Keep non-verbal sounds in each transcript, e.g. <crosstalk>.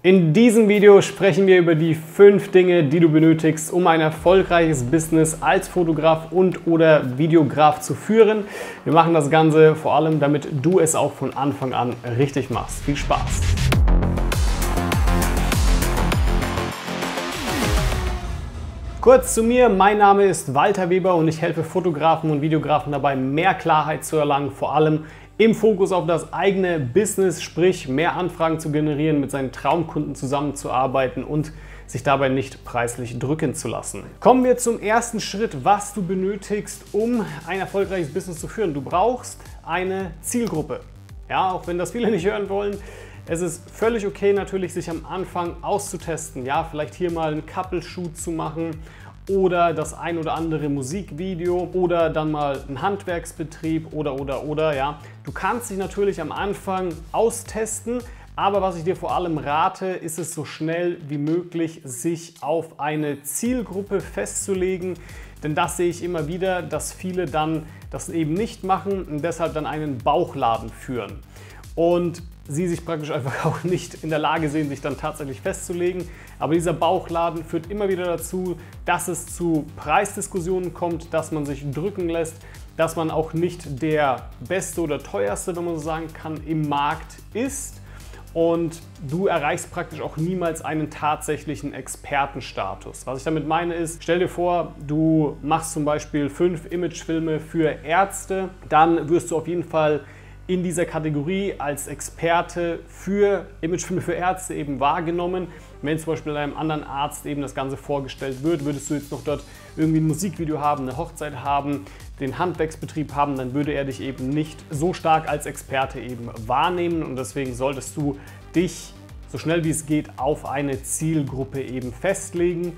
In diesem Video sprechen wir über die fünf Dinge, die du benötigst, um ein erfolgreiches Business als Fotograf und oder Videograf zu führen. Wir machen das Ganze vor allem, damit du es auch von Anfang an richtig machst. Viel Spaß! Kurz zu mir, mein Name ist Walter Weber und ich helfe Fotografen und Videografen dabei, mehr Klarheit zu erlangen, vor allem im Fokus auf das eigene Business, sprich mehr Anfragen zu generieren, mit seinen Traumkunden zusammenzuarbeiten und sich dabei nicht preislich drücken zu lassen. Kommen wir zum ersten Schritt, was du benötigst, um ein erfolgreiches Business zu führen. Du brauchst eine Zielgruppe. Ja, auch wenn das viele nicht hören wollen. Es ist völlig okay natürlich, sich am Anfang auszutesten. Ja, vielleicht hier mal einen Couple-Shoot zu machen oder das ein oder andere Musikvideo oder dann mal ein Handwerksbetrieb oder oder oder ja. Du kannst dich natürlich am Anfang austesten, aber was ich dir vor allem rate, ist es so schnell wie möglich, sich auf eine Zielgruppe festzulegen. Denn das sehe ich immer wieder, dass viele dann das eben nicht machen und deshalb dann einen Bauchladen führen. Und sie sich praktisch einfach <laughs> auch nicht in der Lage sehen, sich dann tatsächlich festzulegen. Aber dieser Bauchladen führt immer wieder dazu, dass es zu Preisdiskussionen kommt, dass man sich drücken lässt, dass man auch nicht der beste oder teuerste, wenn man so sagen kann, im Markt ist. Und du erreichst praktisch auch niemals einen tatsächlichen Expertenstatus. Was ich damit meine ist, stell dir vor, du machst zum Beispiel fünf Imagefilme für Ärzte, dann wirst du auf jeden Fall in dieser Kategorie als Experte für Imagefilme für Ärzte eben wahrgenommen. Wenn zum Beispiel einem anderen Arzt eben das Ganze vorgestellt wird, würdest du jetzt noch dort irgendwie ein Musikvideo haben, eine Hochzeit haben, den Handwerksbetrieb haben, dann würde er dich eben nicht so stark als Experte eben wahrnehmen und deswegen solltest du dich so schnell wie es geht auf eine Zielgruppe eben festlegen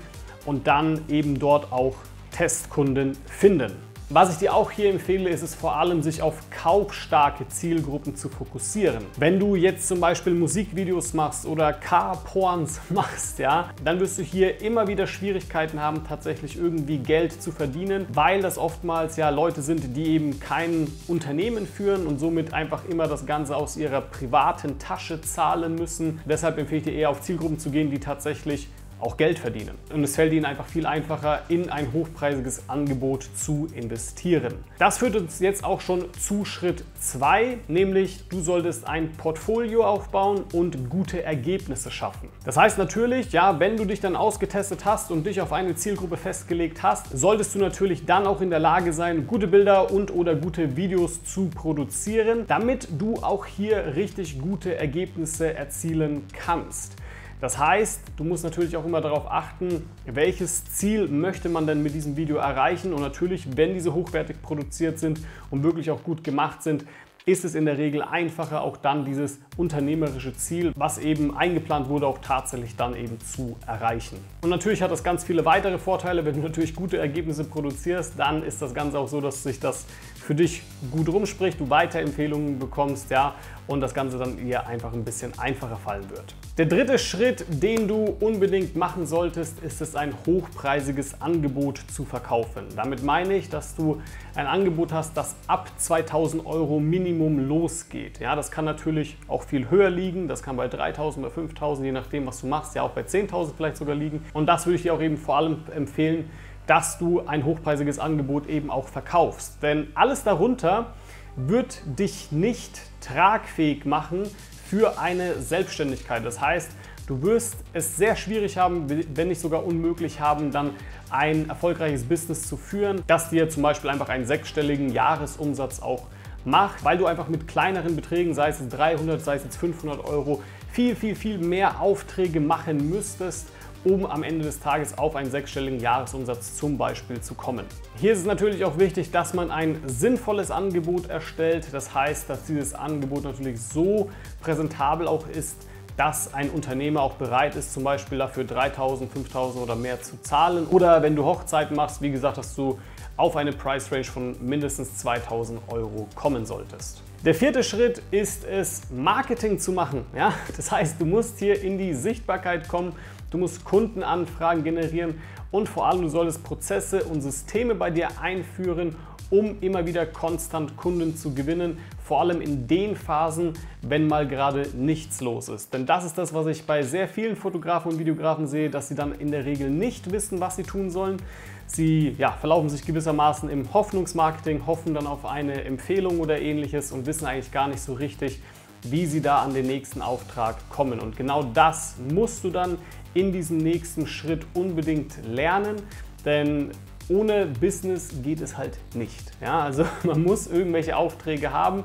und dann eben dort auch Testkunden finden. Was ich dir auch hier empfehle, ist es vor allem, sich auf kaufstarke Zielgruppen zu fokussieren. Wenn du jetzt zum Beispiel Musikvideos machst oder Car-Porns <laughs> machst, ja, dann wirst du hier immer wieder Schwierigkeiten haben, tatsächlich irgendwie Geld zu verdienen, weil das oftmals ja Leute sind, die eben kein Unternehmen führen und somit einfach immer das Ganze aus ihrer privaten Tasche zahlen müssen. Deshalb empfehle ich dir eher auf Zielgruppen zu gehen, die tatsächlich auch Geld verdienen. Und es fällt ihnen einfach viel einfacher, in ein hochpreisiges Angebot zu investieren. Das führt uns jetzt auch schon zu Schritt 2, nämlich du solltest ein Portfolio aufbauen und gute Ergebnisse schaffen. Das heißt natürlich, ja, wenn du dich dann ausgetestet hast und dich auf eine Zielgruppe festgelegt hast, solltest du natürlich dann auch in der Lage sein, gute Bilder und oder gute Videos zu produzieren, damit du auch hier richtig gute Ergebnisse erzielen kannst. Das heißt, du musst natürlich auch immer darauf achten, welches Ziel möchte man denn mit diesem Video erreichen. Und natürlich, wenn diese hochwertig produziert sind und wirklich auch gut gemacht sind, ist es in der Regel einfacher, auch dann dieses unternehmerische Ziel, was eben eingeplant wurde, auch tatsächlich dann eben zu erreichen. Und natürlich hat das ganz viele weitere Vorteile. Wenn du natürlich gute Ergebnisse produzierst, dann ist das Ganze auch so, dass sich das für dich gut rumspricht, du Weiterempfehlungen bekommst, ja, und das Ganze dann eher einfach ein bisschen einfacher fallen wird. Der dritte Schritt, den du unbedingt machen solltest, ist es, ein hochpreisiges Angebot zu verkaufen. Damit meine ich, dass du ein Angebot hast, das ab 2000 Euro Minimum losgeht. Ja, das kann natürlich auch viel höher liegen, das kann bei 3000 oder 5000, je nachdem, was du machst, ja auch bei 10.000 vielleicht sogar liegen. Und das würde ich dir auch eben vor allem empfehlen, dass du ein hochpreisiges Angebot eben auch verkaufst. Denn alles darunter wird dich nicht tragfähig machen für eine Selbstständigkeit. Das heißt, du wirst es sehr schwierig haben, wenn nicht sogar unmöglich haben, dann ein erfolgreiches Business zu führen, das dir zum Beispiel einfach einen sechsstelligen Jahresumsatz auch macht, weil du einfach mit kleineren Beträgen, sei es 300, sei es jetzt 500 Euro, viel, viel, viel mehr Aufträge machen müsstest um am Ende des Tages auf einen sechsstelligen Jahresumsatz zum Beispiel zu kommen. Hier ist es natürlich auch wichtig, dass man ein sinnvolles Angebot erstellt. Das heißt, dass dieses Angebot natürlich so präsentabel auch ist, dass ein Unternehmer auch bereit ist, zum Beispiel dafür 3000, 5000 oder mehr zu zahlen. Oder wenn du Hochzeiten machst, wie gesagt, dass du auf eine Price Range von mindestens 2000 Euro kommen solltest. Der vierte Schritt ist es, Marketing zu machen. Ja? Das heißt, du musst hier in die Sichtbarkeit kommen Du musst Kundenanfragen generieren und vor allem du solltest Prozesse und Systeme bei dir einführen, um immer wieder konstant Kunden zu gewinnen, vor allem in den Phasen, wenn mal gerade nichts los ist. Denn das ist das, was ich bei sehr vielen Fotografen und Videografen sehe, dass sie dann in der Regel nicht wissen, was sie tun sollen. Sie ja, verlaufen sich gewissermaßen im Hoffnungsmarketing, hoffen dann auf eine Empfehlung oder ähnliches und wissen eigentlich gar nicht so richtig, wie sie da an den nächsten Auftrag kommen. Und genau das musst du dann in diesem nächsten Schritt unbedingt lernen, denn ohne Business geht es halt nicht. Ja, also <laughs> man muss irgendwelche Aufträge haben,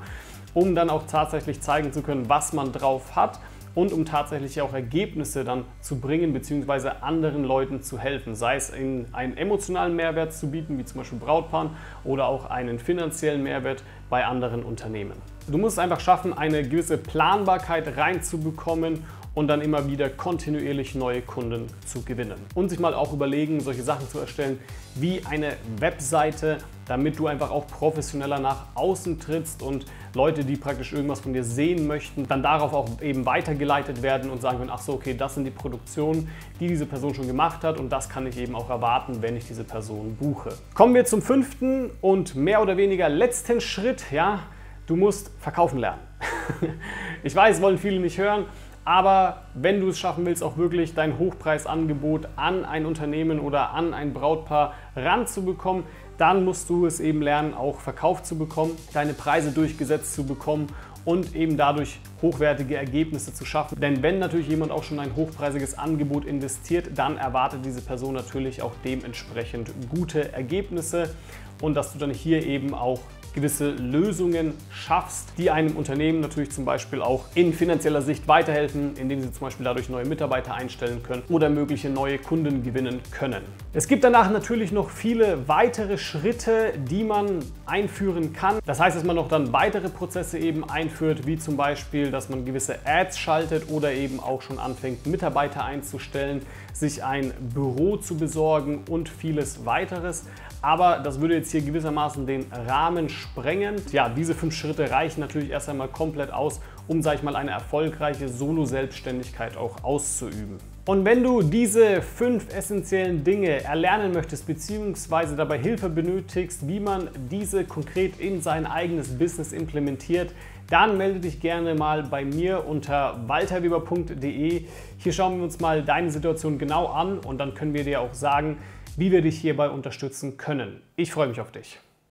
um dann auch tatsächlich zeigen zu können, was man drauf hat und um tatsächlich auch Ergebnisse dann zu bringen bzw. anderen Leuten zu helfen. Sei es in einen emotionalen Mehrwert zu bieten, wie zum Beispiel Brautpaaren, oder auch einen finanziellen Mehrwert bei anderen Unternehmen. Du musst es einfach schaffen, eine gewisse Planbarkeit reinzubekommen und dann immer wieder kontinuierlich neue Kunden zu gewinnen. Und sich mal auch überlegen, solche Sachen zu erstellen wie eine Webseite, damit du einfach auch professioneller nach außen trittst und Leute, die praktisch irgendwas von dir sehen möchten, dann darauf auch eben weitergeleitet werden und sagen können, ach so, okay, das sind die Produktionen, die diese Person schon gemacht hat und das kann ich eben auch erwarten, wenn ich diese Person buche. Kommen wir zum fünften und mehr oder weniger letzten Schritt, ja, du musst verkaufen lernen. <laughs> ich weiß, wollen viele nicht hören, aber wenn du es schaffen willst, auch wirklich dein Hochpreisangebot an ein Unternehmen oder an ein Brautpaar ranzubekommen, dann musst du es eben lernen, auch verkauft zu bekommen, deine Preise durchgesetzt zu bekommen und eben dadurch hochwertige Ergebnisse zu schaffen. Denn wenn natürlich jemand auch schon ein hochpreisiges Angebot investiert, dann erwartet diese Person natürlich auch dementsprechend gute Ergebnisse und dass du dann hier eben auch gewisse Lösungen schaffst, die einem Unternehmen natürlich zum Beispiel auch in finanzieller Sicht weiterhelfen, indem sie zum Beispiel dadurch neue Mitarbeiter einstellen können oder mögliche neue Kunden gewinnen können. Es gibt danach natürlich noch viele weitere Schritte, die man einführen kann. Das heißt, dass man noch dann weitere Prozesse eben einführt, wie zum Beispiel, dass man gewisse Ads schaltet oder eben auch schon anfängt, Mitarbeiter einzustellen, sich ein Büro zu besorgen und vieles weiteres. Aber das würde jetzt hier gewissermaßen den Rahmen sprengen. Ja, diese fünf Schritte reichen natürlich erst einmal komplett aus, um, sag ich mal, eine erfolgreiche Solo-Selbstständigkeit auch auszuüben. Und wenn du diese fünf essentiellen Dinge erlernen möchtest, beziehungsweise dabei Hilfe benötigst, wie man diese konkret in sein eigenes Business implementiert, dann melde dich gerne mal bei mir unter walterweber.de. Hier schauen wir uns mal deine Situation genau an und dann können wir dir auch sagen, wie wir dich hierbei unterstützen können. Ich freue mich auf dich.